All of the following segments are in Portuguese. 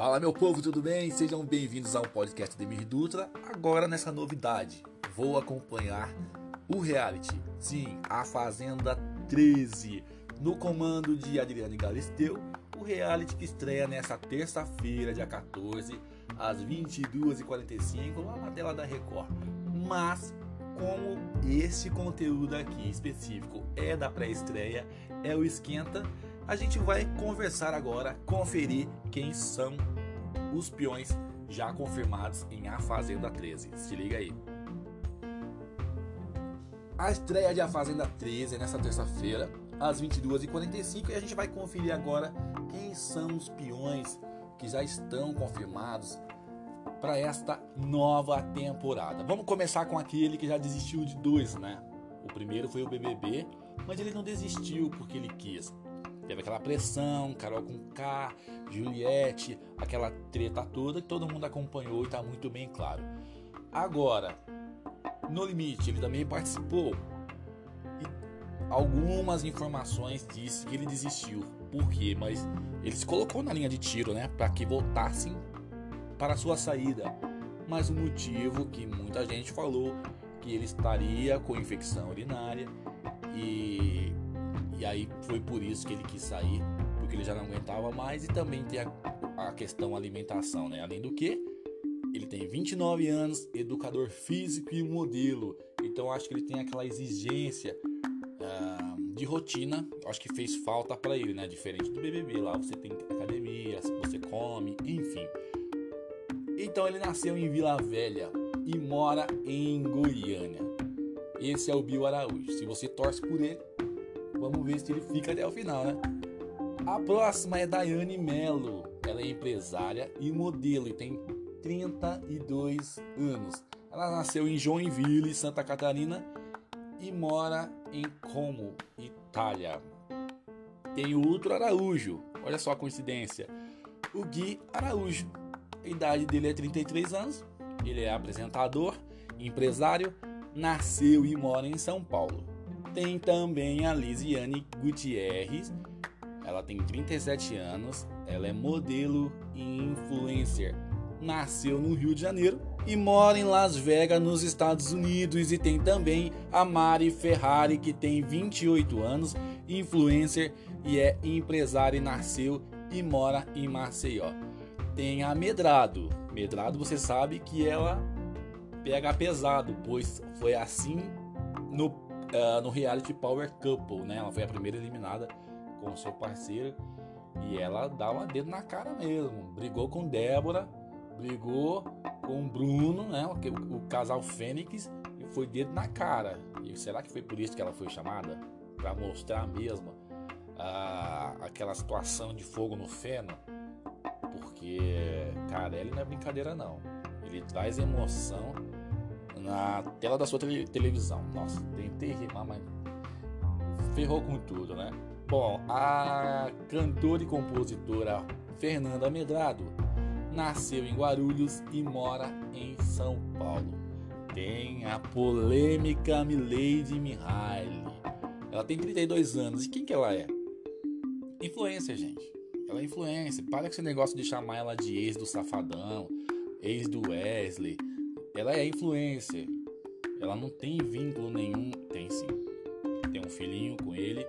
Fala meu povo, tudo bem? Sejam bem-vindos ao podcast Demir Dutra. Agora nessa novidade, vou acompanhar o reality. Sim, a Fazenda 13, no comando de Adriane Galisteu, o reality que estreia nessa terça-feira, dia 14, às 22h45, lá na tela da Record. Mas como esse conteúdo aqui específico é da pré-estreia, é o esquenta, a gente vai conversar agora, conferir quem são os peões já confirmados em A Fazenda 13. Se liga aí. A estreia de A Fazenda 13 é nessa terça-feira, às 22h45, e a gente vai conferir agora quem são os peões que já estão confirmados para esta nova temporada. Vamos começar com aquele que já desistiu de dois, né? O primeiro foi o BBB, mas ele não desistiu porque ele quis. Teve aquela pressão, Carol com K, Juliette, aquela treta toda que todo mundo acompanhou e está muito bem claro. Agora, no limite, ele também participou e algumas informações disse que ele desistiu. Por quê? Mas ele se colocou na linha de tiro, né? Para que voltassem para sua saída. Mas o motivo que muita gente falou que ele estaria com infecção urinária e, e aí foi por isso que ele quis sair, porque ele já não aguentava mais e também tem a, a questão alimentação, né? Além do que, ele tem 29 anos, educador físico e modelo, então acho que ele tem aquela exigência uh, de rotina, acho que fez falta para ele, né? Diferente do BBB, lá você tem academia, você come, enfim. Então ele nasceu em Vila Velha e mora em Goiânia. Esse é o Bill Araújo. Se você torce por ele, vamos ver se ele fica até o final, né? A próxima é Daiane Mello. Ela é empresária e modelo e tem 32 anos. Ela nasceu em Joinville, Santa Catarina e mora em Como, Itália. Tem o outro Araújo. Olha só a coincidência. O Gui Araújo a idade dele é 33 anos. Ele é apresentador, empresário, nasceu e mora em São Paulo. Tem também a Lisiane Gutierrez. Ela tem 37 anos. Ela é modelo e influencer. Nasceu no Rio de Janeiro e mora em Las Vegas, nos Estados Unidos. E tem também a Mari Ferrari, que tem 28 anos, influencer e é empresária e nasceu e mora em Maceió tem a Medrado. Medrado você sabe que ela pega pesado, pois foi assim no, uh, no reality Power Couple, né? Ela foi a primeira eliminada com seu parceiro e ela dá uma dedo na cara mesmo. Brigou com Débora, brigou com Bruno, né? O, o casal Fênix e foi dedo na cara. E será que foi por isso que ela foi chamada? Para mostrar mesmo uh, aquela situação de fogo no feno? porque, cara, ele não é brincadeira não. Ele traz emoção na tela da sua tele televisão. Nossa, tentei rimar, mas ferrou com tudo, né? Bom, a cantora e compositora Fernanda Medrado nasceu em Guarulhos e mora em São Paulo. Tem a polêmica Milady Mihaly. Ela tem 32 anos. E quem que ela é? Influência, gente. Ela é influência. Para com esse negócio de chamar ela de ex do Safadão, ex do Wesley. Ela é influência. Ela não tem vínculo nenhum. Tem sim. Tem um filhinho com ele.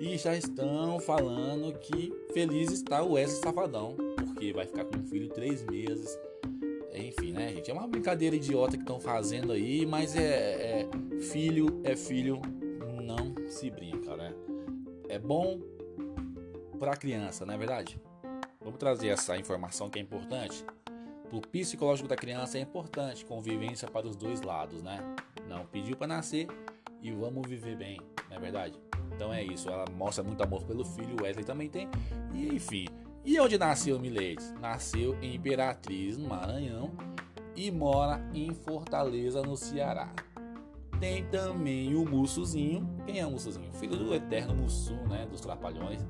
E já estão falando que feliz está o Wesley Safadão. Porque vai ficar com um filho três meses. Enfim, né, gente? É uma brincadeira idiota que estão fazendo aí. Mas é, é. Filho é filho. Não se brinca, né? É bom para a criança, não é verdade? Vamos trazer essa informação que é importante. O psicológico da criança é importante convivência para os dois lados, né? Não pediu para nascer e vamos viver bem, não é verdade? Então é isso, ela mostra muito amor pelo filho, Wesley também tem. E enfim, e onde nasceu Milady? Nasceu em Imperatriz, no Maranhão, e mora em Fortaleza, no Ceará. Tem também o Mussuzinho. Quem é o Mussuzinho? Filho do eterno Mussu, né? Dos Trapalhões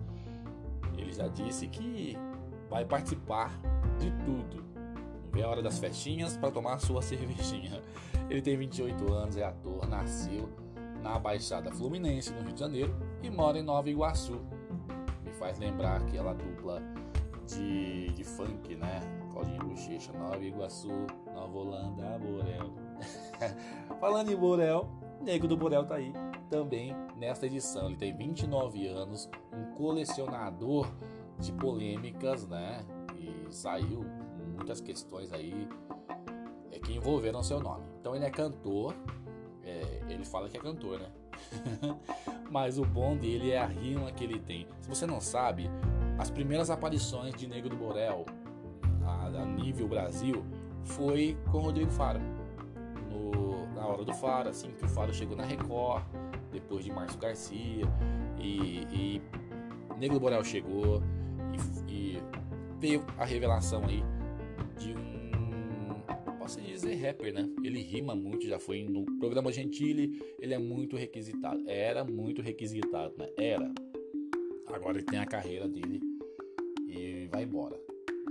ele já disse que vai participar de tudo. Vê a hora das festinhas para tomar sua cervejinha. Ele tem 28 anos, é ator, nasceu na Baixada Fluminense, no Rio de Janeiro, e mora em Nova Iguaçu. Me faz lembrar aquela dupla de, de funk, né? Claudinho Bochecha, Nova Iguaçu, Nova Holanda, Borel. Falando em Borel, Nego do Borel tá aí também nesta edição. Ele tem 29 anos, um colecionador de polêmicas, né? E saiu muitas questões aí é, que envolveram seu nome. Então ele é cantor, é, ele fala que é cantor, né? Mas o bom dele é a rima que ele tem. Se você não sabe, as primeiras aparições de Negro do Borel a, a nível Brasil foi com Rodrigo Faro. No, na hora do Faro, assim que o Faro chegou na Record, depois de Márcio Garcia, e, e Negro do Borel chegou e, e veio a revelação aí de um posso dizer rapper, né? Ele rima muito, já foi no programa Gentile, ele é muito requisitado. Era muito requisitado, né? Era. Agora ele tem a carreira dele e vai embora.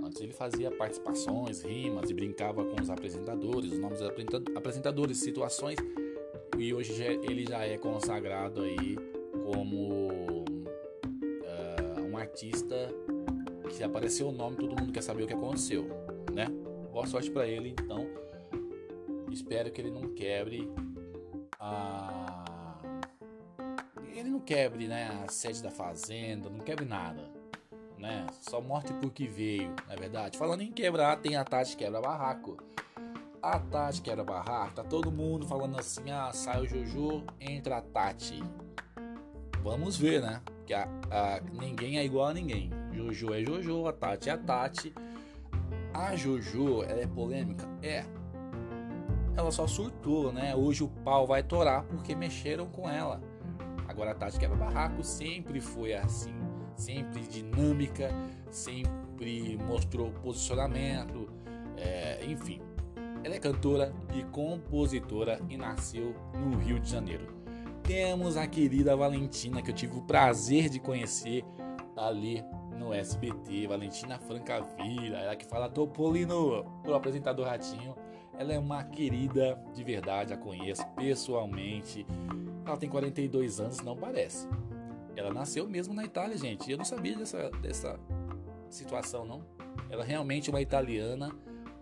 Antes ele fazia participações, rimas e brincava com os apresentadores, os nomes dos apresentadores, situações. E hoje já, ele já é consagrado aí como uh, um artista que se apareceu o nome, todo mundo quer saber o que aconteceu, né? Boa sorte para ele, então. Espero que ele não quebre a. Ele não quebre, né? A sede da fazenda, não quebre nada, né? Só morte porque veio, não é verdade? Falando em quebrar, tem a Tati quebra barraco. A Tati quebra barraco, tá todo mundo falando assim: ah, sai o Jojo, entra a Tati. Vamos ver, né? Que a, a, ninguém é igual a ninguém. Jojo é Jojo, a Tati é a Tati. A Jojo, ela é polêmica? É. Ela só surtou, né? Hoje o pau vai torar porque mexeram com ela. Agora a Tati Quebra Barraco sempre foi assim. Sempre dinâmica, sempre mostrou posicionamento, é, enfim. Ela é cantora e compositora e nasceu no Rio de Janeiro. Temos a querida Valentina, que eu tive o prazer de conhecer ali no SBT, Valentina Francavilla, ela que fala Topolino, o apresentador Ratinho. Ela é uma querida de verdade, a conheço pessoalmente. Ela tem 42 anos, não parece. Ela nasceu mesmo na Itália, gente. Eu não sabia dessa, dessa situação, não. Ela é realmente uma italiana,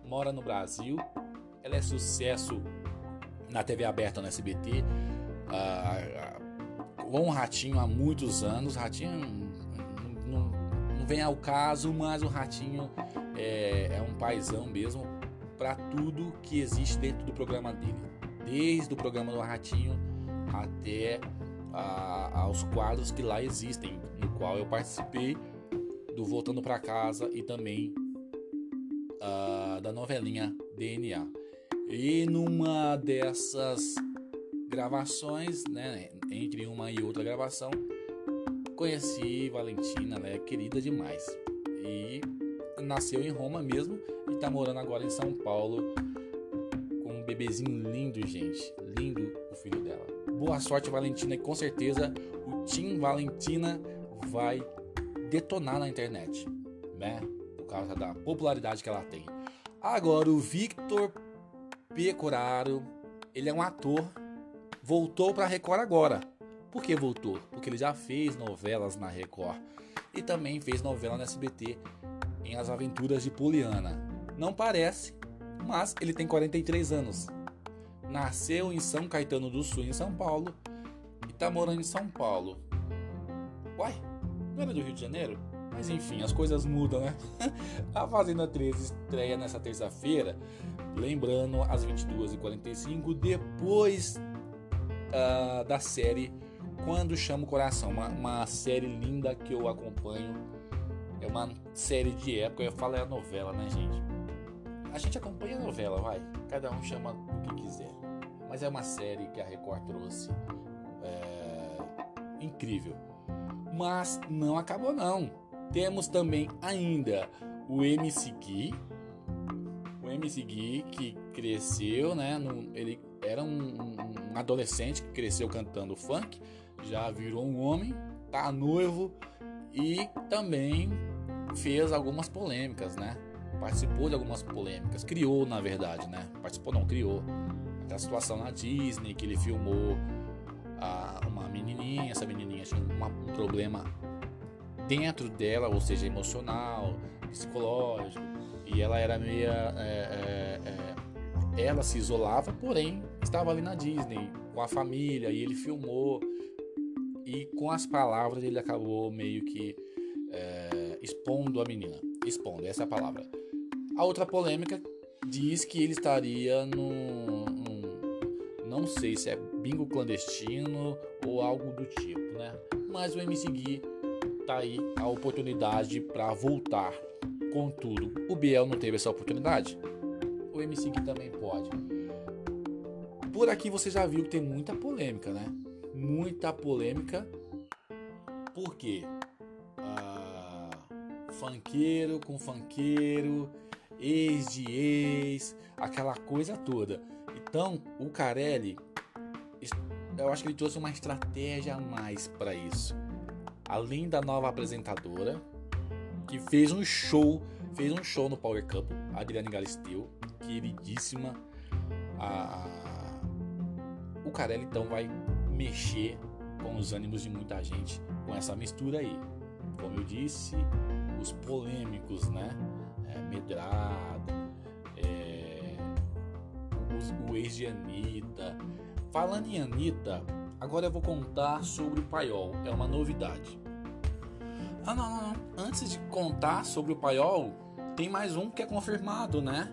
mora no Brasil. Ela é sucesso na TV aberta no SBT. Ah, com o Ratinho há muitos anos. Ratinho não vem ao caso, mas o Ratinho é, é um paizão mesmo para tudo que existe dentro do programa dele. Desde o programa do Ratinho até a, aos quadros que lá existem, no qual eu participei do Voltando para Casa e também uh, da novelinha DNA. E numa dessas gravações, né, entre uma e outra gravação, Conheci Valentina, ela é querida demais. E nasceu em Roma mesmo e tá morando agora em São Paulo com um bebezinho lindo, gente. Lindo o filho dela. Boa sorte, Valentina, e com certeza o Team Valentina vai detonar na internet, né? Por causa da popularidade que ela tem. Agora, o Victor Pecoraro, ele é um ator, voltou para Record agora por que voltou? Porque ele já fez novelas na Record e também fez novela na SBT em As Aventuras de Poliana. Não parece, mas ele tem 43 anos. Nasceu em São Caetano do Sul, em São Paulo, e está morando em São Paulo. Uai, não era do Rio de Janeiro? Mas enfim, as coisas mudam, né? A Fazenda 13 estreia nessa terça-feira, lembrando às 22h45, depois uh, da série quando Chama o Coração, uma, uma série linda que eu acompanho. É uma série de época, eu falo é a novela, né, gente? A gente acompanha a novela, vai. Cada um chama o que quiser. Mas é uma série que a Record trouxe. É... Incrível. Mas não acabou não. Temos também ainda o MC Gui. O MC Gui que cresceu, né? Ele era um, um adolescente que cresceu cantando funk já virou um homem, tá noivo e também fez algumas polêmicas, né? Participou de algumas polêmicas, criou na verdade, né? Participou não, criou. Aquela situação na Disney que ele filmou a, uma menininha, essa menininha tinha uma, um problema dentro dela, ou seja, emocional, psicológico, e ela era meia. É, é, é, ela se isolava, porém estava ali na Disney com a família e ele filmou. E com as palavras ele acabou meio que é, expondo a menina. Expondo, essa é a palavra. A outra polêmica diz que ele estaria num, num, não sei se é bingo clandestino ou algo do tipo, né? Mas o MC Gui tá aí a oportunidade para voltar. Contudo, o Biel não teve essa oportunidade. O MC Gui também pode. Por aqui você já viu que tem muita polêmica, né? Muita polêmica. Por quê? Ah, funkeiro com funkeiro, ex de ex, aquela coisa toda. Então, o Carelli, eu acho que ele trouxe uma estratégia a mais para isso. Além da nova apresentadora, que fez um show, fez um show no Power Cup, Adriane Galisteu, queridíssima. A... O Carelli então vai mexer com os ânimos de muita gente com essa mistura aí. Como eu disse, os polêmicos, né? É, Medrado, é, o ex de Anitta. Falando em Anitta, agora eu vou contar sobre o paiol. É uma novidade. Ah, não, não, não. Antes de contar sobre o paiol, tem mais um que é confirmado, né?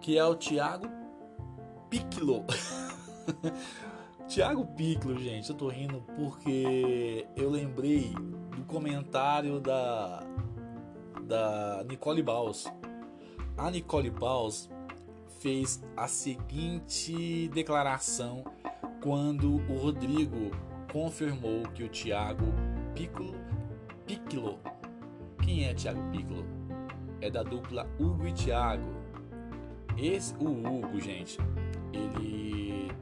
Que é o Thiago Piccolo. Thiago Piccolo, gente, eu tô rindo porque eu lembrei do comentário da da Nicole Baus. A Nicole Baus fez a seguinte declaração quando o Rodrigo confirmou que o Thiago Piccolo Piccolo. Quem é Thiago Piccolo? É da dupla Hugo e Thiago. Esse, o Hugo, gente, ele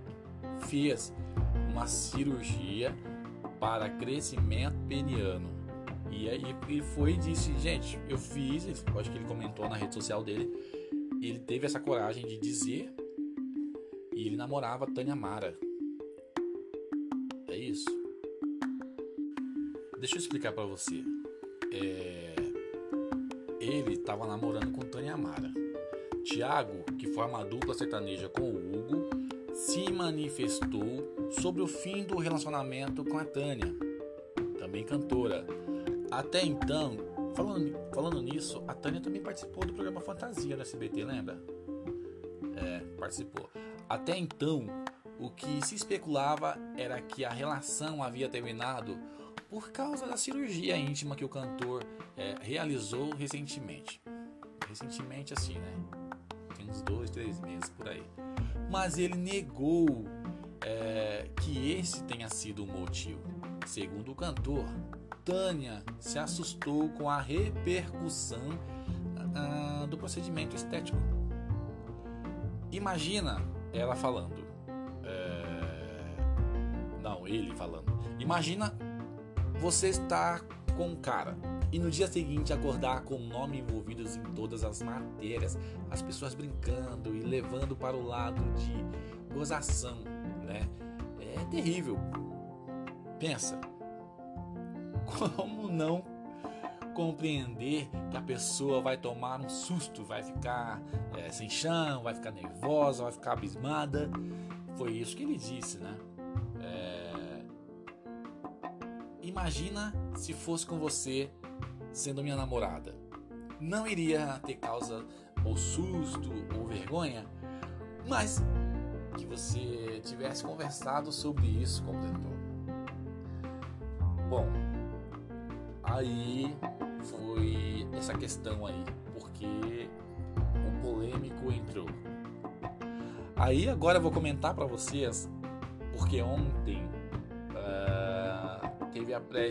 fez uma cirurgia para crescimento peniano. E aí ele foi e disse, gente, eu fiz, acho que ele comentou na rede social dele, ele teve essa coragem de dizer e ele namorava Tânia Mara. É isso. Deixa eu explicar para você. É... Ele estava namorando com Tânia Amara. Tiago, que forma a dupla sertaneja com o Hugo, se manifestou sobre o fim do relacionamento com a Tânia, também cantora. Até então, falando, falando nisso, a Tânia também participou do programa Fantasia da SBT, lembra? É, participou. Até então, o que se especulava era que a relação havia terminado por causa da cirurgia íntima que o cantor é, realizou recentemente. Recentemente, assim, né? Tem uns dois, três meses por aí. Mas ele negou é, que esse tenha sido o motivo. Segundo o cantor, Tânia se assustou com a repercussão uh, do procedimento estético. Imagina ela falando. É... Não, ele falando. Imagina você está com um cara e no dia seguinte acordar com o nome envolvidos em todas as matérias, as pessoas brincando e levando para o lado de gozação, né? É terrível. Pensa, como não compreender que a pessoa vai tomar um susto, vai ficar é, sem chão, vai ficar nervosa, vai ficar abismada? Foi isso que ele disse, né? Imagina se fosse com você sendo minha namorada. Não iria ter causa ou susto ou vergonha, mas que você tivesse conversado sobre isso, completou. Bom, aí foi essa questão aí, porque o polêmico entrou. Aí agora eu vou comentar para vocês, porque ontem teve a pré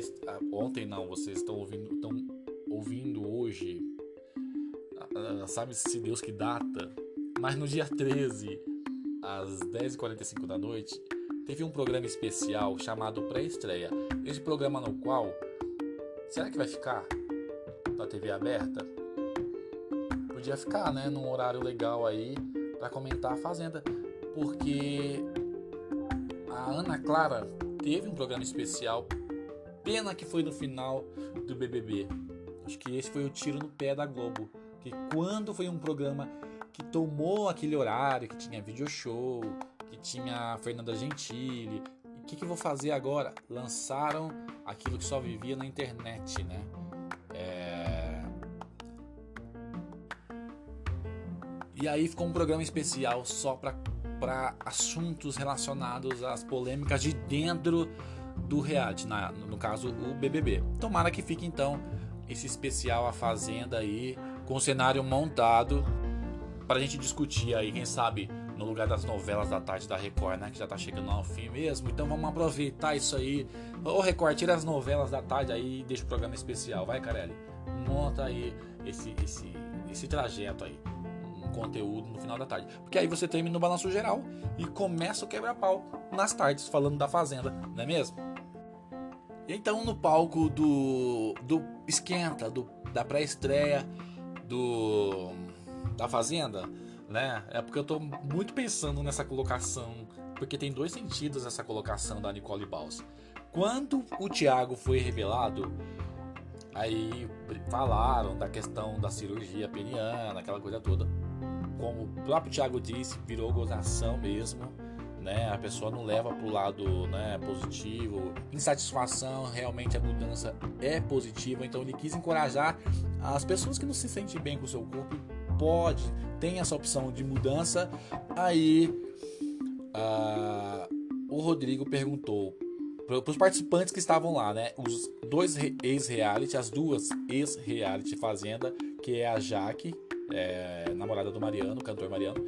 ontem não, vocês estão ouvindo, estão ouvindo hoje, sabe se Deus que data, mas no dia 13, às 10h45 da noite, teve um programa especial chamado Pré-Estreia. Esse programa no qual, será que vai ficar na TV aberta? Podia ficar, né, num horário legal aí para comentar a Fazenda, porque a Ana Clara teve um programa especial Pena que foi no final do BBB. Acho que esse foi o tiro no pé da Globo. Que quando foi um programa que tomou aquele horário, que tinha video show, que tinha Fernanda Gentili, o que, que eu vou fazer agora? Lançaram aquilo que só vivia na internet, né? É... E aí ficou um programa especial só para assuntos relacionados às polêmicas de dentro do reality, na, no caso o BBB. Tomara que fique então esse especial A Fazenda aí, com o cenário montado para a gente discutir aí, quem sabe no lugar das novelas da tarde da Record, né? Que já tá chegando ao fim mesmo. Então vamos aproveitar isso aí. Ô Record, tira as novelas da tarde aí e deixa o programa especial. Vai, Carelli. Monta aí esse, esse, esse trajeto aí. Um conteúdo no final da tarde. Porque aí você termina no balanço geral e começa o quebra-pau nas tardes, falando da Fazenda, não é mesmo? Então no palco do, do Esquenta, do, da pré-estreia do da Fazenda né? É porque eu tô muito pensando nessa colocação, porque tem dois sentidos essa colocação da Nicole Baus. Quando o Thiago foi revelado, aí falaram da questão da cirurgia peniana, aquela coisa toda. Como o próprio Thiago disse, virou gozação mesmo. Né? A pessoa não leva para o lado né, positivo. Insatisfação, realmente a mudança é positiva. Então ele quis encorajar as pessoas que não se sentem bem com o seu corpo pode, tem essa opção de mudança. Aí uh, o Rodrigo perguntou para os participantes que estavam lá, né? Os dois ex-reality, as duas ex-reality Fazenda, que é a Jaque, é, namorada do Mariano, cantor Mariano,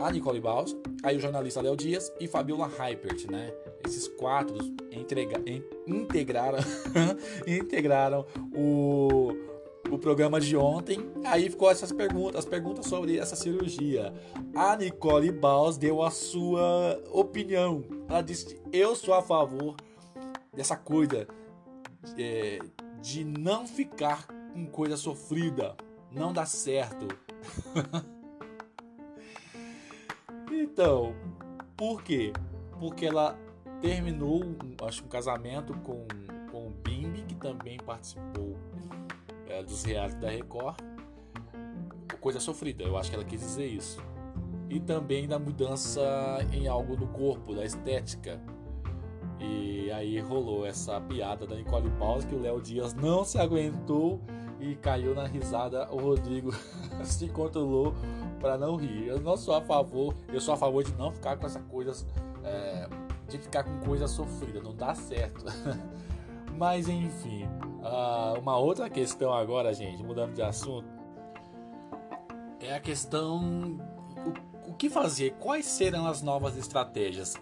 a Nicole Baus, aí o jornalista Léo Dias e Fabiola Hypert, né? Esses quatro entrega, integraram, integraram o o programa de ontem. Aí ficou essas perguntas, as perguntas sobre essa cirurgia. A Nicole Baus deu a sua opinião. Ela disse: Eu sou a favor dessa coisa é, de não ficar com coisa sofrida. Não dá certo. então, por quê? Porque ela terminou, acho um casamento com, com o Bimbi, que também participou é, dos reality da Record, coisa sofrida. Eu acho que ela quis dizer isso. E também da mudança em algo do corpo, da estética. E aí rolou essa piada da Nicole Paus que o Léo Dias não se aguentou e caiu na risada. O Rodrigo se controlou para não rir. Eu não sou a favor, eu sou a favor de não ficar com essa coisa, é, de ficar com coisa sofrida, não dá certo. Mas enfim, uh, uma outra questão agora, gente, mudando de assunto, é a questão o, o que fazer, quais serão as novas estratégias.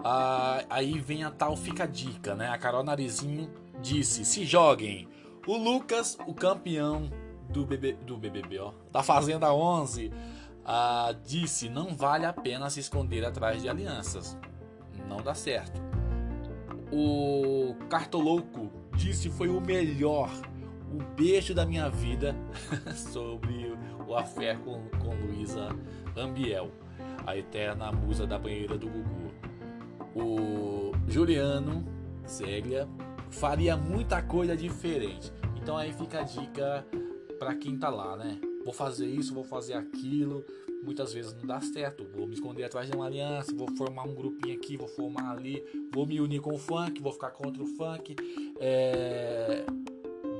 Uh, aí vem a tal fica dica, né? A Carol Narizinho disse: se joguem. O Lucas, o campeão do, BB, do BBB, ó, da Fazenda 11, uh, ah, disse: não vale a pena se esconder atrás de alianças. Não dá certo o Cartolouco disse foi o melhor, o beijo da minha vida sobre o afé com, com Luísa Ambiel, a eterna musa da banheira do Gugu. O Juliano Zéglia faria muita coisa diferente. Então aí fica a dica para quem tá lá, né? Vou fazer isso, vou fazer aquilo muitas vezes não dá certo. Vou me esconder atrás de uma aliança, vou formar um grupinho aqui, vou formar ali, vou me unir com o funk, vou ficar contra o funk, é...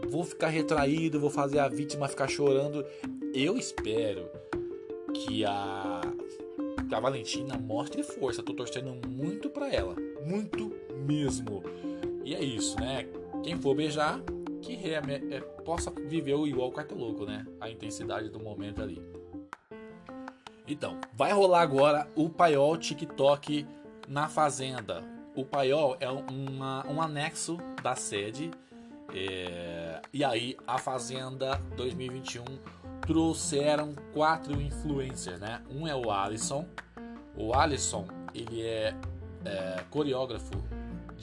vou ficar retraído, vou fazer a vítima ficar chorando. Eu espero que a, a Valentina mostre força. Tô torcendo muito para ela, muito mesmo. E é isso, né? Quem for beijar, que é, é, possa viver o igual o louco, né? A intensidade do momento ali. Então, vai rolar agora o paiol TikTok na Fazenda. O paiol é uma, um anexo da sede. É, e aí, a Fazenda 2021 trouxeram quatro influencers, né? Um é o Alisson. O Alisson, ele é, é coreógrafo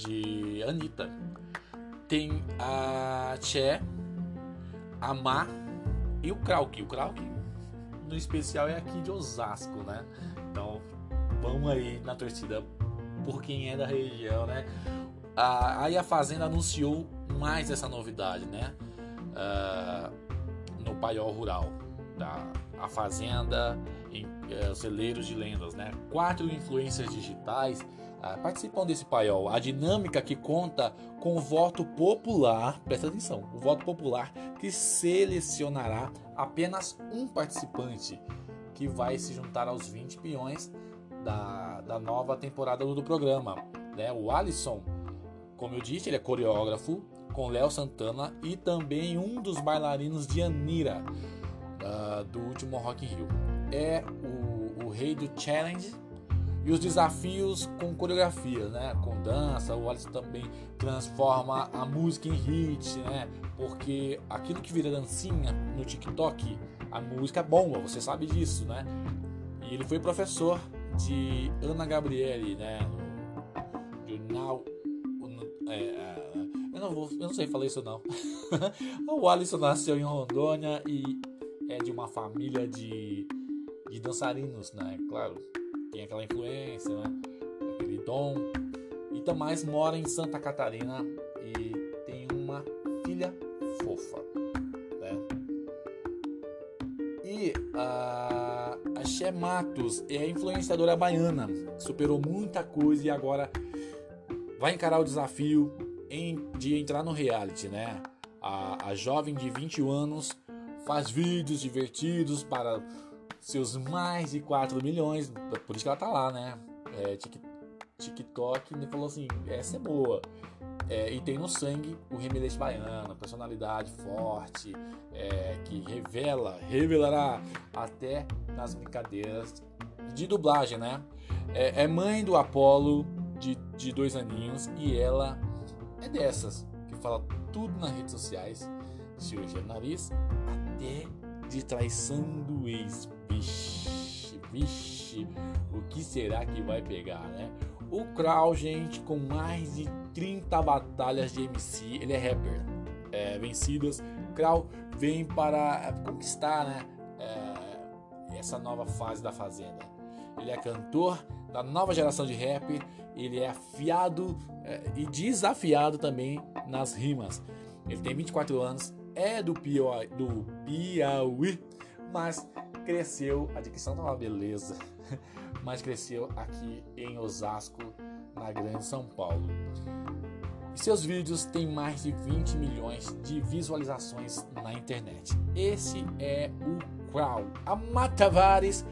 de Anitta. Tem a Che, a Ma e o Krauk. O Krauk no especial é aqui de Osasco, né? Então vamos aí na torcida por quem é da região, né? aí a Fazenda anunciou mais essa novidade, né? Uh, no paiol rural da a fazenda em uh, celeiros de lendas, né? Quatro influências digitais participam desse paiol. A dinâmica que conta com o voto popular, presta atenção, o voto popular que selecionará apenas um participante que vai se juntar aos 20 peões da, da nova temporada do programa. Né? O Alisson, como eu disse, ele é coreógrafo com Léo Santana e também um dos bailarinos de Anira uh, do último Rock in Rio. É o, o rei do challenge e os desafios com coreografia, né? Com dança, o Alisson também transforma a música em hit, né? Porque aquilo que vira dancinha no TikTok a música bomba, você sabe disso, né? E ele foi professor de Ana Gabriele, né? Jornal. É, é, eu, não vou, eu não sei falar isso não. o Alisson nasceu em Rondônia e é de uma família de, de dançarinos, né? Claro, tem aquela influência, né? Aquele dom. E também mora em Santa Catarina e tem uma filha fofa. a, a Xé Matos é a influenciadora baiana, superou muita coisa e agora vai encarar o desafio em, de entrar no reality, né? A, a jovem de 21 anos faz vídeos divertidos para seus mais de 4 milhões, por isso que ela tá lá, né? É, TikTok me falou assim: essa é boa. É, e tem no sangue o remeleixo baiano, personalidade forte, é, que revela, revelará até nas brincadeiras de dublagem, né? É, é mãe do Apolo de, de dois aninhos e ela é dessas que fala tudo nas redes sociais, cirurgia no nariz, até de traição do ex. Vixe, vixe, o que será que vai pegar, né? O Crow, gente, com mais de 30 batalhas de MC, ele é rapper, é, vencidas. Crow vem para conquistar né, é, essa nova fase da Fazenda. Ele é cantor da nova geração de rap, ele é afiado é, e desafiado também nas rimas. Ele tem 24 anos, é do Piauí, do Piauí mas cresceu, a dicção tá uma beleza, mas cresceu aqui em Osasco, na Grande São Paulo. Seus vídeos têm mais de 20 milhões de visualizações na internet. Esse é o Crow. A Matavares,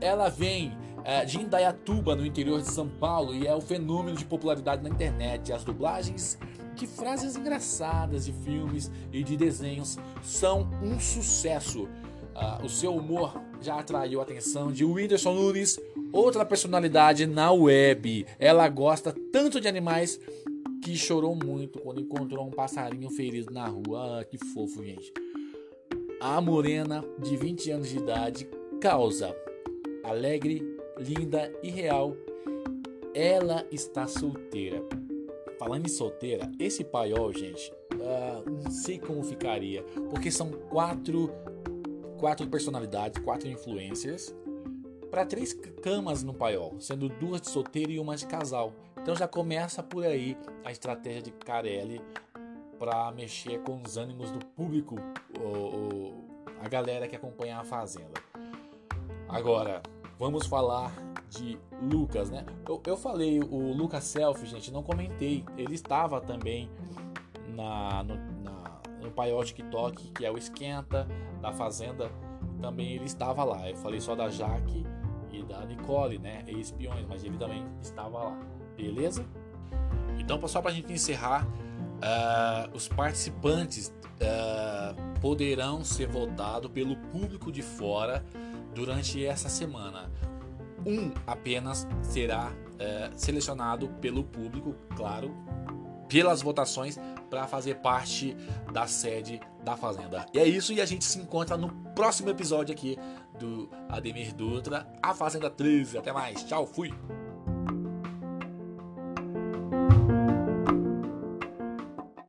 ela vem é, de Indaiatuba, no interior de São Paulo, e é o fenômeno de popularidade na internet. As dublagens de frases engraçadas de filmes e de desenhos são um sucesso. Uh, o seu humor já atraiu a atenção de Whindersson Nunes, outra personalidade na web. Ela gosta tanto de animais que chorou muito quando encontrou um passarinho ferido na rua. Ah, que fofo, gente. A morena, de 20 anos de idade, causa alegre, linda e real. Ela está solteira. Falando em solteira, esse paiol, gente, uh, não sei como ficaria, porque são quatro quatro personalidades, quatro influencers, para três camas no paiol, sendo duas de solteiro e uma de casal. Então já começa por aí a estratégia de Carelli para mexer com os ânimos do público, a galera que acompanha a Fazenda. Agora, vamos falar de Lucas, né? Eu, eu falei o Lucas Selfie, gente, não comentei. Ele estava também na, no, na, no paiol TikTok, que é o Esquenta, da Fazenda, também ele estava lá. Eu falei só da Jaque e da Nicole, né? Espiões, mas ele também estava lá. Beleza? Então, só para a gente encerrar, uh, os participantes uh, poderão ser votados pelo público de fora durante essa semana. Um apenas será uh, selecionado pelo público, claro, pelas votações para fazer parte da sede da Fazenda. E é isso, e a gente se encontra no próximo episódio aqui do Ademir Dutra, A Fazenda 13. Até mais, tchau, fui!